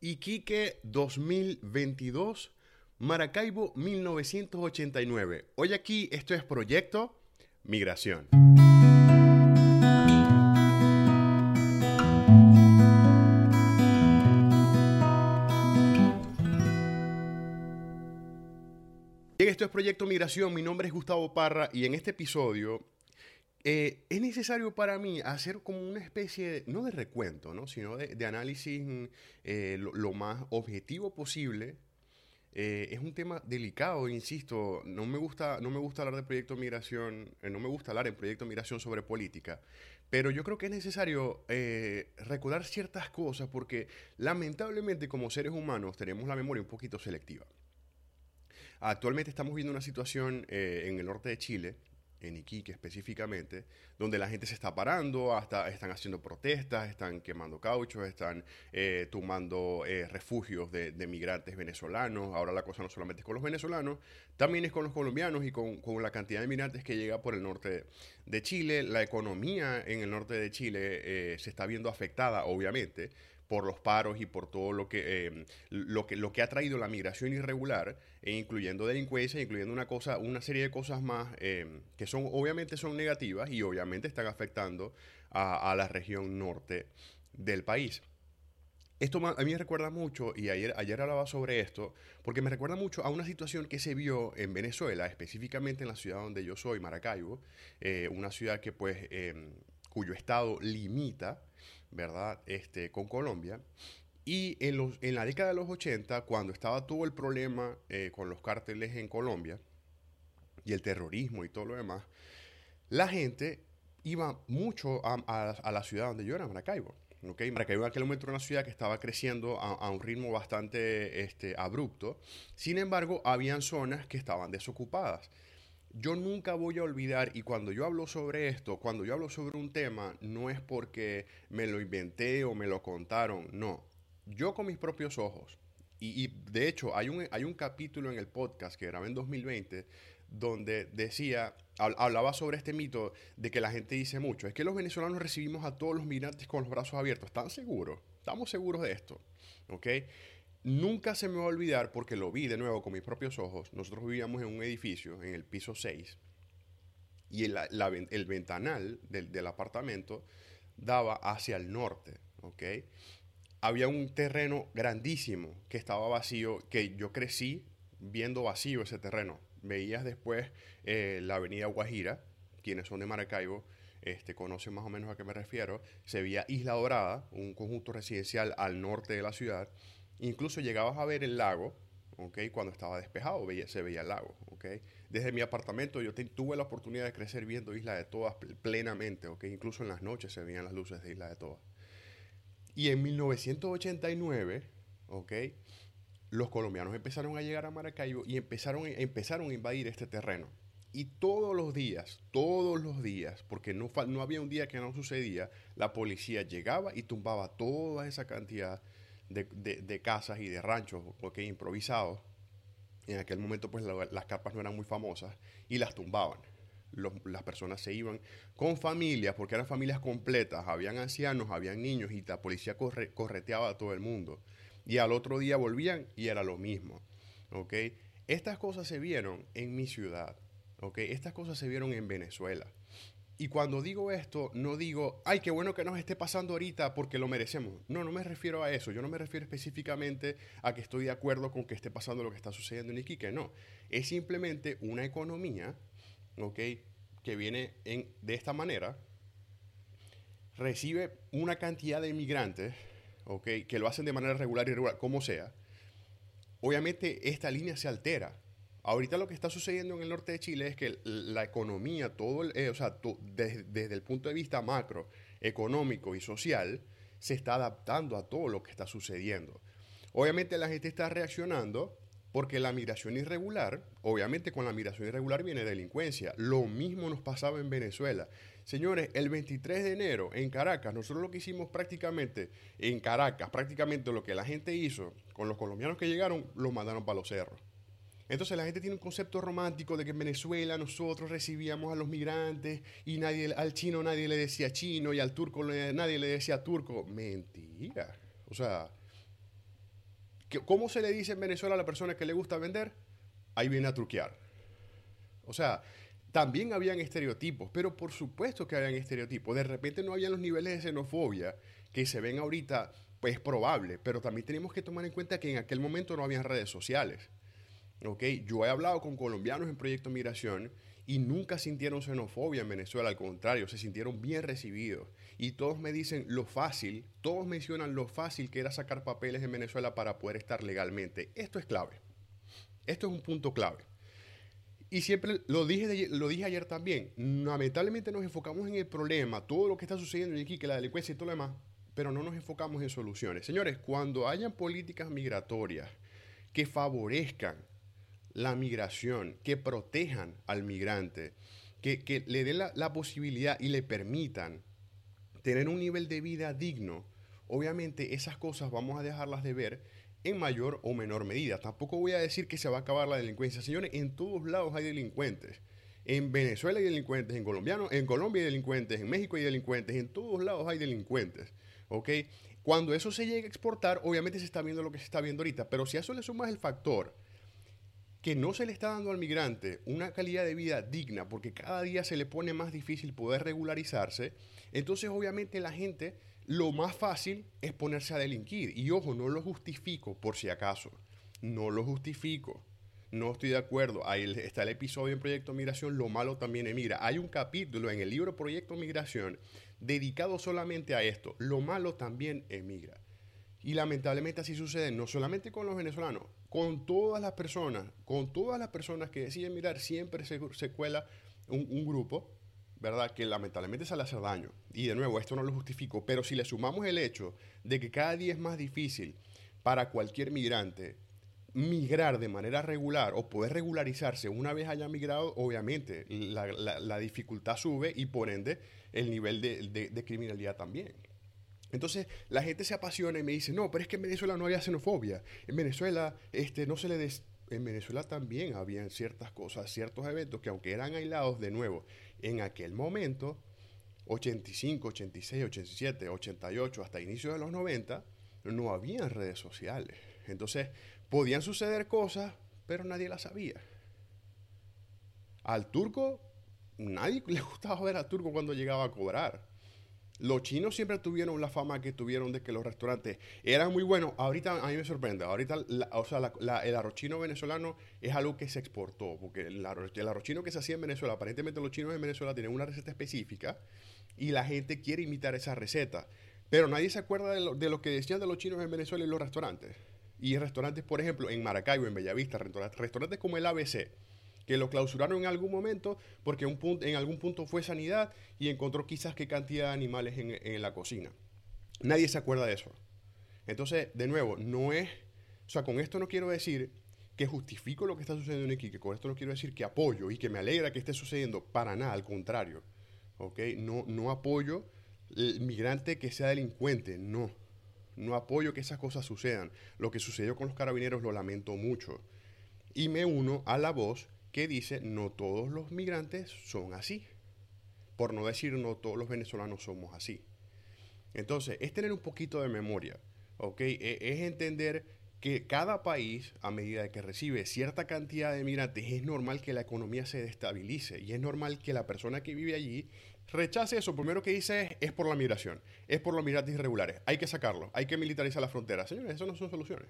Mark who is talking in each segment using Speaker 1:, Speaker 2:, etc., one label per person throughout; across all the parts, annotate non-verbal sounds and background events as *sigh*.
Speaker 1: Iquique 2022, Maracaibo 1989. Hoy aquí esto es Proyecto Migración. Esto es Proyecto Migración, mi nombre es Gustavo Parra y en este episodio eh, es necesario para mí hacer como una especie, no de recuento, ¿no? sino de, análisis mm, eh, lo, más objetivo posible. Eh, es un tema delicado, insisto, no me gusta, no me gusta hablar de proyecto de migración, no me gusta hablar en proyecto de migración sobre política, pero yo creo que es necesario recordar ciertas cosas porque lamentablemente como seres humanos tenemos la memoria un poquito selectiva. Actualmente estamos viendo una situación en el norte de Chile, en Iquique específicamente, donde la gente se está parando, hasta están haciendo protestas, están quemando cauchos, están eh, tomando eh, refugios de, migrantes venezolanos. Ahora la cosa no solamente es con los venezolanos, también es con los colombianos y con, la cantidad de migrantes que llega por el norte de Chile. La economía en el norte de Chile eh, se está viendo afectada, obviamente, por los paros y por todo lo que, em, lo que, lo que ha traído la migración irregular, e incluyendo delincuencia, incluyendo una, cosa, una serie de cosas más em, que son, obviamente son negativas y obviamente están afectando a, la región norte del país. Esto a mí me recuerda mucho, y ayer, ayer hablaba sobre esto, porque me recuerda mucho a una situación que se vio en Venezuela, específicamente en la ciudad donde yo soy, Maracaibo, eh, una ciudad que pues, cuyo estado limita ¿verdad? Este, con Colombia. Y en, los, en la década de los 80, cuando estaba todo el problema eh, con los cárteles en Colombia y el terrorismo y todo lo demás, la gente iba mucho a, la ciudad donde yo era, Maracaibo. ¿okay? Maracaibo en aquel momento era una ciudad que estaba creciendo a, un ritmo bastante este, abrupto. Sin embargo, habían zonas que estaban desocupadas yo nunca voy a olvidar, y cuando yo hablo sobre esto, cuando yo hablo sobre un tema, no es porque me lo inventé o me lo contaron, no. Yo con mis propios ojos, y, de hecho hay un, hay un capítulo en el podcast que grabé en 2020 donde decía, hablaba sobre este mito de que la gente dice mucho, es que los venezolanos recibimos a todos los migrantes con los brazos abiertos, ¿están seguros? ¿Estamos seguros de esto? ¿Ok? Nunca se me va a olvidar, porque lo vi de nuevo con mis propios ojos. Nosotros vivíamos en un edificio, en el piso 6, y el, el ventanal del, apartamento daba hacia el norte, ¿ok? Había un terreno grandísimo que estaba vacío, que yo crecí viendo vacío ese terreno. Veías después eh, la avenida Guajira, quienes son de Maracaibo, este, conocen más o menos a qué me refiero. Se veía Isla Dorada, un conjunto residencial al norte de la ciudad Incluso llegabas a ver el lago, ¿ok? Cuando estaba despejado se veía el lago, ¿ok? Desde mi apartamento yo tuve la oportunidad de crecer viendo Isla de Todas plenamente, ¿ok? Incluso en las noches se veían las luces de Isla de Todas. Y en 1989, ¿ok? Los colombianos empezaron a llegar a Maracaibo y empezaron, empezaron a invadir este terreno. Y todos los días, todos los días, porque no, no había un día que no sucedía, la policía llegaba y tumbaba toda esa cantidad de, casas y de ranchos, porque improvisados. En aquel momento, pues las carpas no eran muy famosas y las tumbaban. las personas se iban con familias, porque eran familias completas, habían ancianos, habían niños y la policía correteaba a todo el mundo. Y al otro día volvían y era lo mismo. ¿okay? Estas cosas se vieron en mi ciudad. ¿okay? Estas cosas se vieron en Venezuela. Y cuando digo esto, no digo, ay, qué bueno que nos esté pasando ahorita porque lo merecemos. No, no me refiero a eso. Yo no me refiero específicamente a que estoy de acuerdo con que esté pasando lo que está sucediendo en Iquique. No. Es simplemente una economía, ¿ok? Que viene en, de esta manera, recibe una cantidad de inmigrantes, ¿ok? Que lo hacen de manera regular y irregular, como sea. Obviamente esta línea se altera Ahorita lo que está sucediendo en el norte de Chile es que la economía, todo eh, o sea, desde, el punto de vista macro, económico y social, se está adaptando a todo lo que está sucediendo. Obviamente la gente está reaccionando porque la migración irregular, obviamente con la migración irregular viene delincuencia. Lo mismo nos pasaba en Venezuela. Señores, el 23 de enero en Caracas, nosotros lo que hicimos prácticamente en Caracas, prácticamente lo que la gente hizo con los colombianos que llegaron, los mandaron para los cerros. Entonces la gente tiene un concepto romántico de que en Venezuela nosotros recibíamos a los migrantes y nadie, al chino nadie le decía chino y al turco nadie le decía turco. Mentira. O sea, ¿Cómo se le dice en Venezuela a la persona que le gusta vender? Ahí viene a truquear. O sea, también habían estereotipos, pero por supuesto que habían estereotipos. De repente no habían los niveles de xenofobia que se ven ahorita, pues es probable, pero también tenemos que tomar en cuenta que en aquel momento no habían redes sociales. ¿Okay? Yo he hablado con colombianos en Proyecto Migración y nunca sintieron xenofobia en Venezuela, al contrario, se sintieron bien recibidos. Y todos me dicen lo fácil, todos mencionan lo fácil que era sacar papeles en Venezuela para poder estar legalmente. Esto es clave. Esto es un punto clave. Y siempre lo dije, lo dije ayer también, lamentablemente nos enfocamos en el problema, todo lo que está sucediendo aquí, que la delincuencia y todo lo demás, pero no nos enfocamos en soluciones. Señores, cuando hayan políticas migratorias que favorezcan la migración, que protejan al migrante, que, le den la, posibilidad y le permitan tener un nivel de vida digno, obviamente esas cosas vamos a dejarlas de ver en mayor o menor medida. Tampoco voy a decir que se va a acabar la delincuencia. Señores, en todos lados hay delincuentes. En Venezuela hay delincuentes, en, colombiano, en Colombia hay delincuentes, en México hay delincuentes, en todos lados hay delincuentes. Cuando eso se llega a exportar, obviamente se está viendo lo que se está viendo ahorita, pero si a eso le sumas el factor que no se le está dando al migrante una calidad de vida digna, porque cada día se le pone más difícil poder regularizarse, entonces obviamente la gente lo más fácil es ponerse a delinquir. Y ojo, no lo justifico por si acaso, no lo justifico. No estoy de acuerdo. Ahí está el episodio en Proyecto Migración, lo malo también emigra. Hay un capítulo en el libro Proyecto Migración dedicado solamente a esto. Lo malo también emigra. Y lamentablemente así sucede, no solamente con los venezolanos, con todas las personas, con todas las personas que deciden mirar, siempre se, cuela un, grupo, ¿verdad? Que lamentablemente sale a hacer daño. Y de nuevo, esto no lo justifico, pero si le sumamos el hecho de que cada día es más difícil para cualquier migrante migrar de manera regular o poder regularizarse una vez haya migrado, obviamente la, dificultad sube y por ende el nivel de, criminalidad también. Entonces la gente se apasiona y me dice, no, pero es que en Venezuela no había xenofobia. En Venezuela este, no se le... Des en Venezuela también habían ciertas cosas, ciertos eventos que aunque eran aislados de nuevo, en aquel momento, 85, 86, 87, 88, hasta inicios de los 90, no había redes sociales. Entonces, podían suceder cosas, pero nadie las sabía. Al turco, nadie *laughs* le gustaba ver al turco cuando llegaba a cobrar. Los chinos siempre tuvieron la fama que tuvieron de que los restaurantes eran muy buenos. Ahorita a mí me sorprende. Ahorita o sea, el arroz chino venezolano es algo que se exportó. Porque el arroz, chino que se hacía en Venezuela, aparentemente los chinos en Venezuela tienen una receta específica y la gente quiere imitar esa receta. Pero nadie se acuerda de lo, de lo que decían de los chinos en Venezuela y los restaurantes. Y restaurantes, por ejemplo, en Maracaibo, en Bellavista, restaurantes como el ABC, que lo clausuraron en algún momento porque un punto, en algún punto fue sanidad y encontró quizás qué cantidad de animales en, la cocina. Nadie se acuerda de eso. Entonces, de nuevo, no es, o sea, con esto no quiero decir que justifico lo que está sucediendo en Iquique, con esto no quiero decir que apoyo y que me alegra que esté sucediendo, para nada, al contrario, ¿ok? No, no apoyo el migrante que sea delincuente, no no apoyo que esas cosas sucedan. Lo que sucedió con los carabineros lo lamento mucho. Y me uno a la voz que dice, no todos los migrantes son así. Por no decir, no todos los venezolanos somos así. Entonces, es tener un poquito de memoria, ¿ok? E, es entender que cada país, a medida que recibe cierta cantidad de migrantes, es normal que la economía se destabilice y es normal que la persona que vive allí rechace eso, primero que dice es, por la migración, es por los migrantes irregulares, hay que sacarlo, hay que militarizar la frontera. Señores, eso no son soluciones.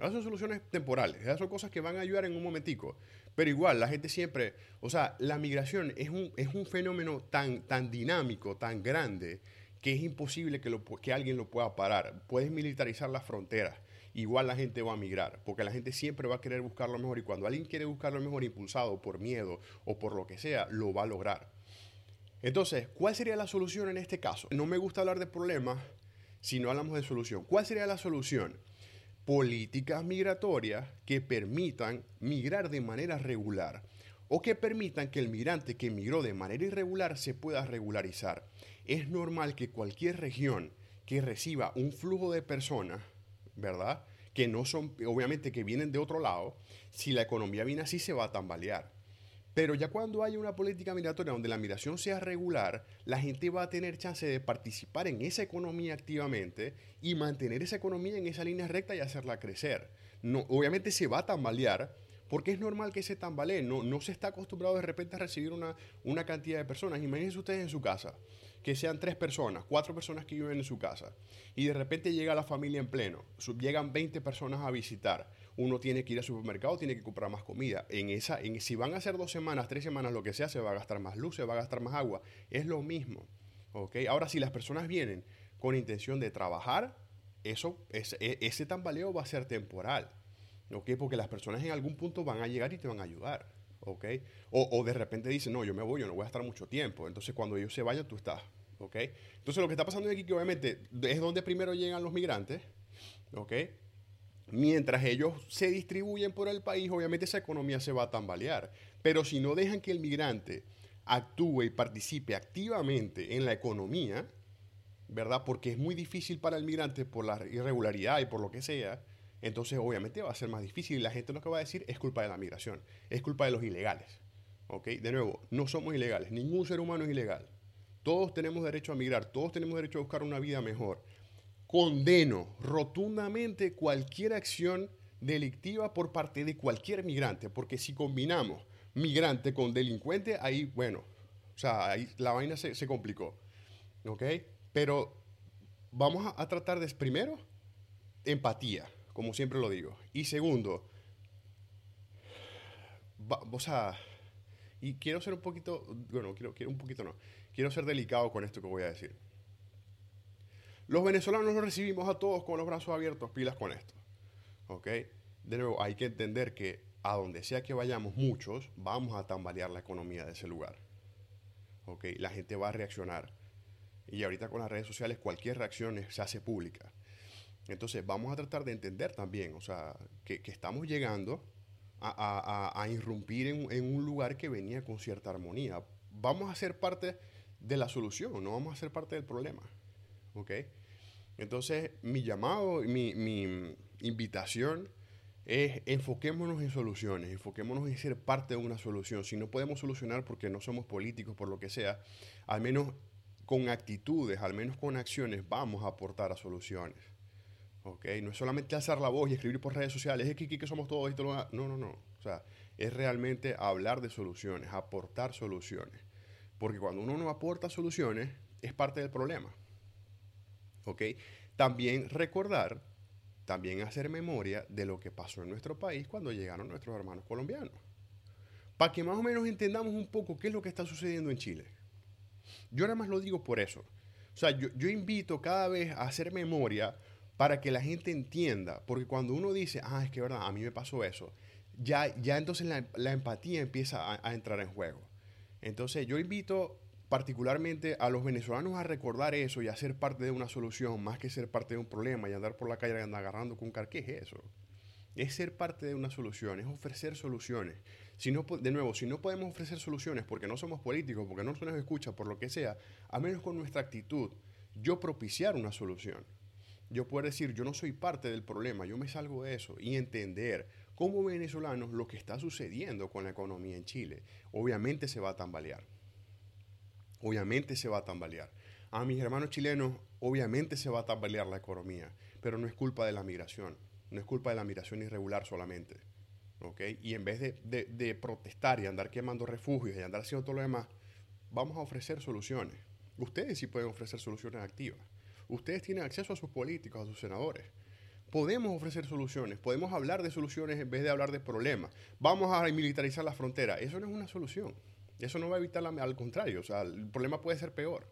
Speaker 1: Esas son soluciones temporales, esas son cosas que van a ayudar en un momentico. Pero igual, la gente siempre, o sea, la migración es un, es un fenómeno tan, tan dinámico, tan grande, que es imposible que, lo, que alguien lo pueda parar. Puedes militarizar las fronteras, igual la gente va a migrar, porque la gente siempre va a querer buscar lo mejor y cuando alguien quiere buscar lo mejor impulsado por miedo o por lo que sea, lo va a lograr. Entonces, ¿cuál sería la solución en este caso? No me gusta hablar de problemas si no hablamos de solución. ¿Cuál sería la solución? Políticas migratorias que permitan migrar de manera regular o que permitan que el migrante que migró de manera irregular se pueda regularizar. Es normal que cualquier región que reciba un flujo de personas, ¿verdad? Que no son, obviamente, que vienen de otro lado, si la economía viene así se va a tambalear. Pero ya cuando haya una política migratoria donde la migración sea regular, la gente va a tener chance de participar en esa economía activamente y mantener esa economía en esa línea recta y hacerla crecer. No, obviamente se va a tambalear, porque es normal que se tambalee. No, no se está acostumbrado de repente a recibir una, una cantidad de personas. Imagínense ustedes en su casa, que sean tres personas, cuatro personas que viven en su casa, y de repente llega la familia en pleno, llegan 20 personas a visitar uno tiene que ir al supermercado, tiene que comprar más comida. En esa, en, si van a ser dos semanas, tres semanas, lo que sea, se va a gastar más luz, se va a gastar más agua. Es lo mismo. ¿okay? Ahora, si las personas vienen con intención de trabajar, eso, ese, ese tambaleo va a ser temporal. ¿okay? Porque las personas en algún punto van a llegar y te van a ayudar. ¿okay? O, de repente dicen, no, yo me voy, yo no voy a estar mucho tiempo. Entonces, cuando ellos se vayan, tú estás. ¿okay? Entonces, lo que está pasando aquí, que obviamente es donde primero llegan los migrantes. ¿okay? Mientras ellos se distribuyen por el país, obviamente esa economía se va a tambalear. Pero si no dejan que el migrante actúe y participe activamente en la economía, ¿verdad? Porque es muy difícil para el migrante por la irregularidad y por lo que sea, entonces obviamente va a ser más difícil y la gente lo que va a decir es culpa de la migración, es culpa de los ilegales. ¿Ok? De nuevo, no somos ilegales, ningún ser humano es ilegal. Todos tenemos derecho a migrar, todos tenemos derecho a buscar una vida mejor condeno rotundamente cualquier acción delictiva por parte de cualquier migrante, porque si combinamos migrante con delincuente, ahí, bueno, o sea, ahí la vaina se, complicó, ¿ok? Pero vamos a, tratar de, primero, empatía, como siempre lo digo, y segundo, o sea, y quiero ser un poquito, bueno, quiero, quiero un poquito no, quiero ser delicado con esto que voy a decir. Los venezolanos nos recibimos a todos con los brazos abiertos, pilas con esto. ¿Ok? De nuevo, hay que entender que a donde sea que vayamos muchos, vamos a tambalear la economía de ese lugar. ¿Ok? La gente va a reaccionar. Y ahorita con las redes sociales cualquier reacción se hace pública. Entonces vamos a tratar de entender también, o sea, que, estamos llegando a, irrumpir en, en, un lugar que venía con cierta armonía. Vamos a ser parte de la solución, no vamos a ser parte del problema. ¿Ok? Entonces, mi llamado, mi, mi invitación es enfoquémonos en soluciones, enfoquémonos en ser parte de una solución. Si no podemos solucionar porque no somos políticos, por lo que sea, al menos con actitudes, al menos con acciones, vamos a aportar a soluciones. ¿Ok? No es solamente alzar la voz y escribir por redes sociales, es que, somos todos esto. No, no, no. O sea, es realmente hablar de soluciones, aportar soluciones. Porque cuando uno no aporta soluciones, es parte del problema. ¿Ok? También recordar, también hacer memoria de lo que pasó en nuestro país cuando llegaron nuestros hermanos colombianos. Para que más o menos entendamos un poco qué es lo que está sucediendo en Chile. Yo nada más lo digo por eso. O sea, yo, invito cada vez a hacer memoria para que la gente entienda, porque cuando uno dice, ah, es que verdad, a mí me pasó eso, ya, ya entonces la, empatía empieza a, a entrar en juego. Entonces yo invito particularmente a los venezolanos a recordar eso y a ser parte de una solución más que ser parte de un problema y andar por la calle agarrando con ¿Qué es eso? Es ser parte de una solución, es ofrecer soluciones. Si no, de nuevo, si no podemos ofrecer soluciones porque no somos políticos, porque no se nos escucha, por lo que sea, a menos con nuestra actitud, yo propiciar una solución. Yo puedo decir, yo no soy parte del problema, yo me salgo de eso y entender como venezolanos lo que está sucediendo con la economía en Chile. Obviamente se va a tambalear obviamente se va a tambalear. A mis hermanos chilenos, obviamente se va a tambalear la economía, pero no es culpa de la migración, no es culpa de la migración irregular solamente. Y en vez de, protestar y andar quemando refugios y andar haciendo todo lo demás, vamos a ofrecer soluciones. Ustedes sí pueden ofrecer soluciones activas. Ustedes tienen acceso a sus políticos, a sus senadores. Podemos ofrecer soluciones, podemos hablar de soluciones en vez de hablar de problemas. Vamos a militarizar la frontera. Eso no es una solución. Eso no va a evitar, al contrario, o sea, el problema puede ser peor.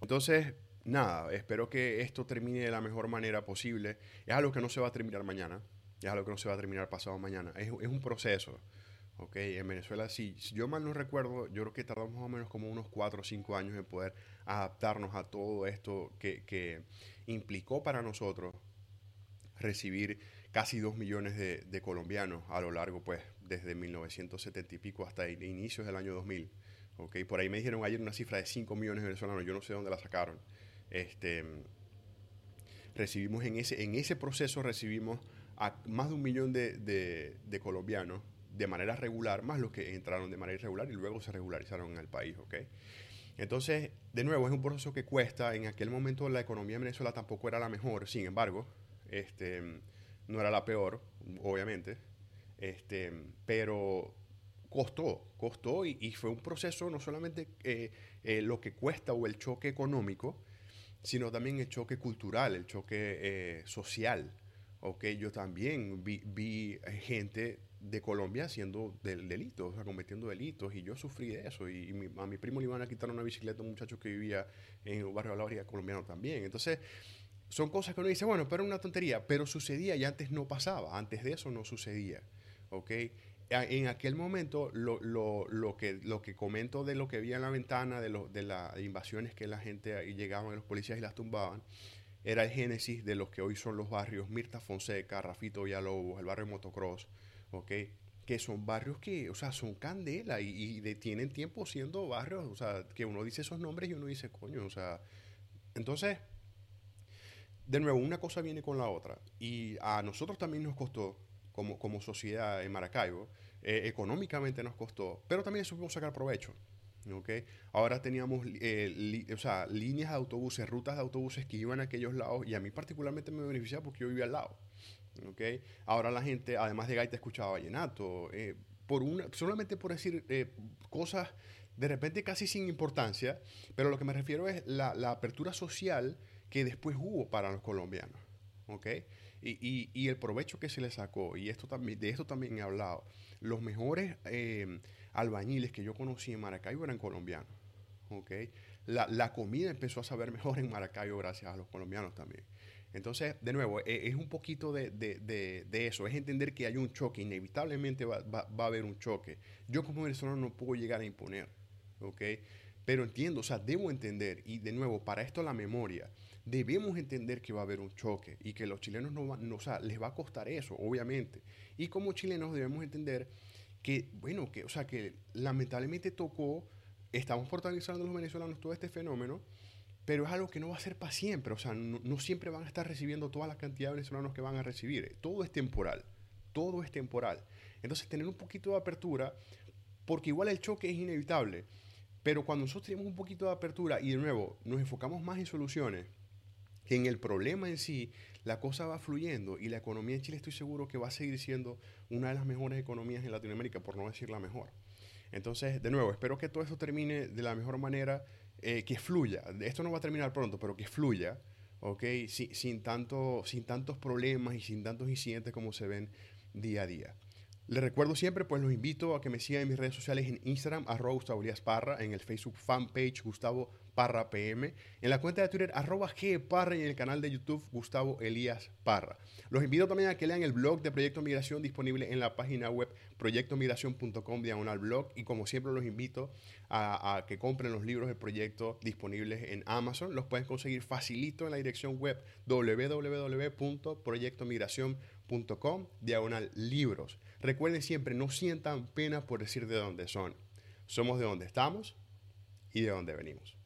Speaker 1: Entonces, nada, espero que esto termine de la mejor manera posible. Es algo que no se va a terminar mañana, es algo que no se va a terminar pasado mañana. Es, un proceso. ¿ok? En Venezuela, si, si, yo mal no recuerdo, yo creo que tardamos más o menos como unos 4 o 5 años en poder adaptarnos a todo esto que, que implicó para nosotros recibir casi 2 millones de, de, colombianos a lo largo pues desde 1970 y pico hasta inicios del año 2000. ¿okay? Por ahí me dijeron ayer una cifra de 5 millones de venezolanos, yo no sé dónde la sacaron. Este, recibimos en ese, en ese proceso recibimos a más de un millón de, de, colombianos de manera regular, más los que entraron de manera irregular y luego se regularizaron en el país, ¿ok? Entonces, de nuevo, es un proceso que cuesta. En aquel momento la economía en Venezuela tampoco era la mejor, sin embargo, este, no era la peor, obviamente, este, pero costó, costó y, fue un proceso no solamente eh, eh, lo que cuesta o el choque económico, sino también el choque cultural, el choque eh, social. Okay, yo también vi, gente de Colombia haciendo delitos, cometiendo delitos, y yo sufrí de eso. Y, a mi primo le iban a quitar una bicicleta a un muchacho que vivía en un barrio de la orilla colombiano también. Entonces, son cosas que uno dice, bueno, pero una tontería, pero sucedía y antes no pasaba, antes de eso no sucedía. ¿ok? En aquel momento, lo, lo, lo, que, lo que comento de lo que vi en la ventana, de, lo, de las invasiones que la gente llegaban, los policías y las tumbaban, era el génesis de los que hoy son los barrios Mirta Fonseca, Rafito Villalobos, el barrio Motocross, ¿ok? Que son barrios que, o sea, son candela y, y tienen tiempo siendo barrios, o sea, que uno dice esos nombres y uno dice, coño, o sea, entonces, de nuevo, una cosa viene con la otra. Y a nosotros también nos costó, como, como sociedad en Maracaibo, eh, económicamente nos costó, pero también supimos sacar provecho. ¿okay? Ahora teníamos eh, o sea, líneas de autobuses, rutas de autobuses que iban a aquellos lados y a mí particularmente me beneficiaba porque yo vivía al lado. ¿okay? Ahora la gente, además de gaita, escuchaba vallenato. Eh, por una, solamente por decir cosas de repente casi sin importancia, pero lo que me refiero es la, la apertura social que después hubo para los colombianos. ¿okay? Y, el provecho que se le sacó, y esto también, de esto también he hablado, los mejores eh, albañiles que yo conocí en Maracaibo eran colombianos. ¿okay? La, comida empezó a saber *laughs* mejor en Maracaibo gracias a los colombianos también. Entonces, de nuevo, e, es, un poquito de, eso, es entender que hay un choque, inevitablemente va, va, va, a haber un choque. Yo como venezolano no puedo llegar a imponer, ¿ok? Pero entiendo, o sea, debo entender, y de nuevo, para esto la memoria, debemos entender que va a haber un choque y que los chilenos no, no o sea, les va a costar eso, obviamente. Y como chilenos debemos entender que, bueno, que, o sea, que lamentablemente tocó, estamos protagonizando los venezolanos todo este fenómeno, pero es algo que no va a ser para siempre, o sea, no, siempre van a estar recibiendo toda la cantidad de venezolanos que van a recibir, todo es temporal, todo es temporal. Entonces, tener un poquito de apertura, porque igual el choque es inevitable, pero cuando nosotros tenemos un poquito de apertura y de nuevo nos enfocamos más en soluciones, que en el problema en sí, la cosa va fluyendo y la economía en Chile estoy seguro que va a seguir siendo una de las mejores economías en Latinoamérica, por no decir la mejor. Entonces, de nuevo, espero que todo esto termine de la mejor manera, eh, que fluya. Esto no va a terminar pronto, pero que fluya, ¿ok? Sin, tanto, sin tantos problemas y sin tantos incidentes como se ven día a día. Les recuerdo siempre, pues los invito a que me sigan en mis redes sociales en Instagram, arroba Gustavo Parra, en el Facebook fanpage Gustavo Parra PM, en la cuenta de Twitter arroba Parra y en el canal de YouTube Gustavo Elías Parra. Los invito también a que lean el blog de Proyecto Migración disponible en la página web proyectomigración.com diagonal blog y como siempre los invito a, a, que compren los libros del proyecto disponibles en Amazon. Los pueden conseguir facilito en la dirección web www.proyectomigración.com diagonal libros. Recuerden siempre, no sientan pena por decir de dónde son. Somos de donde estamos y de dónde venimos.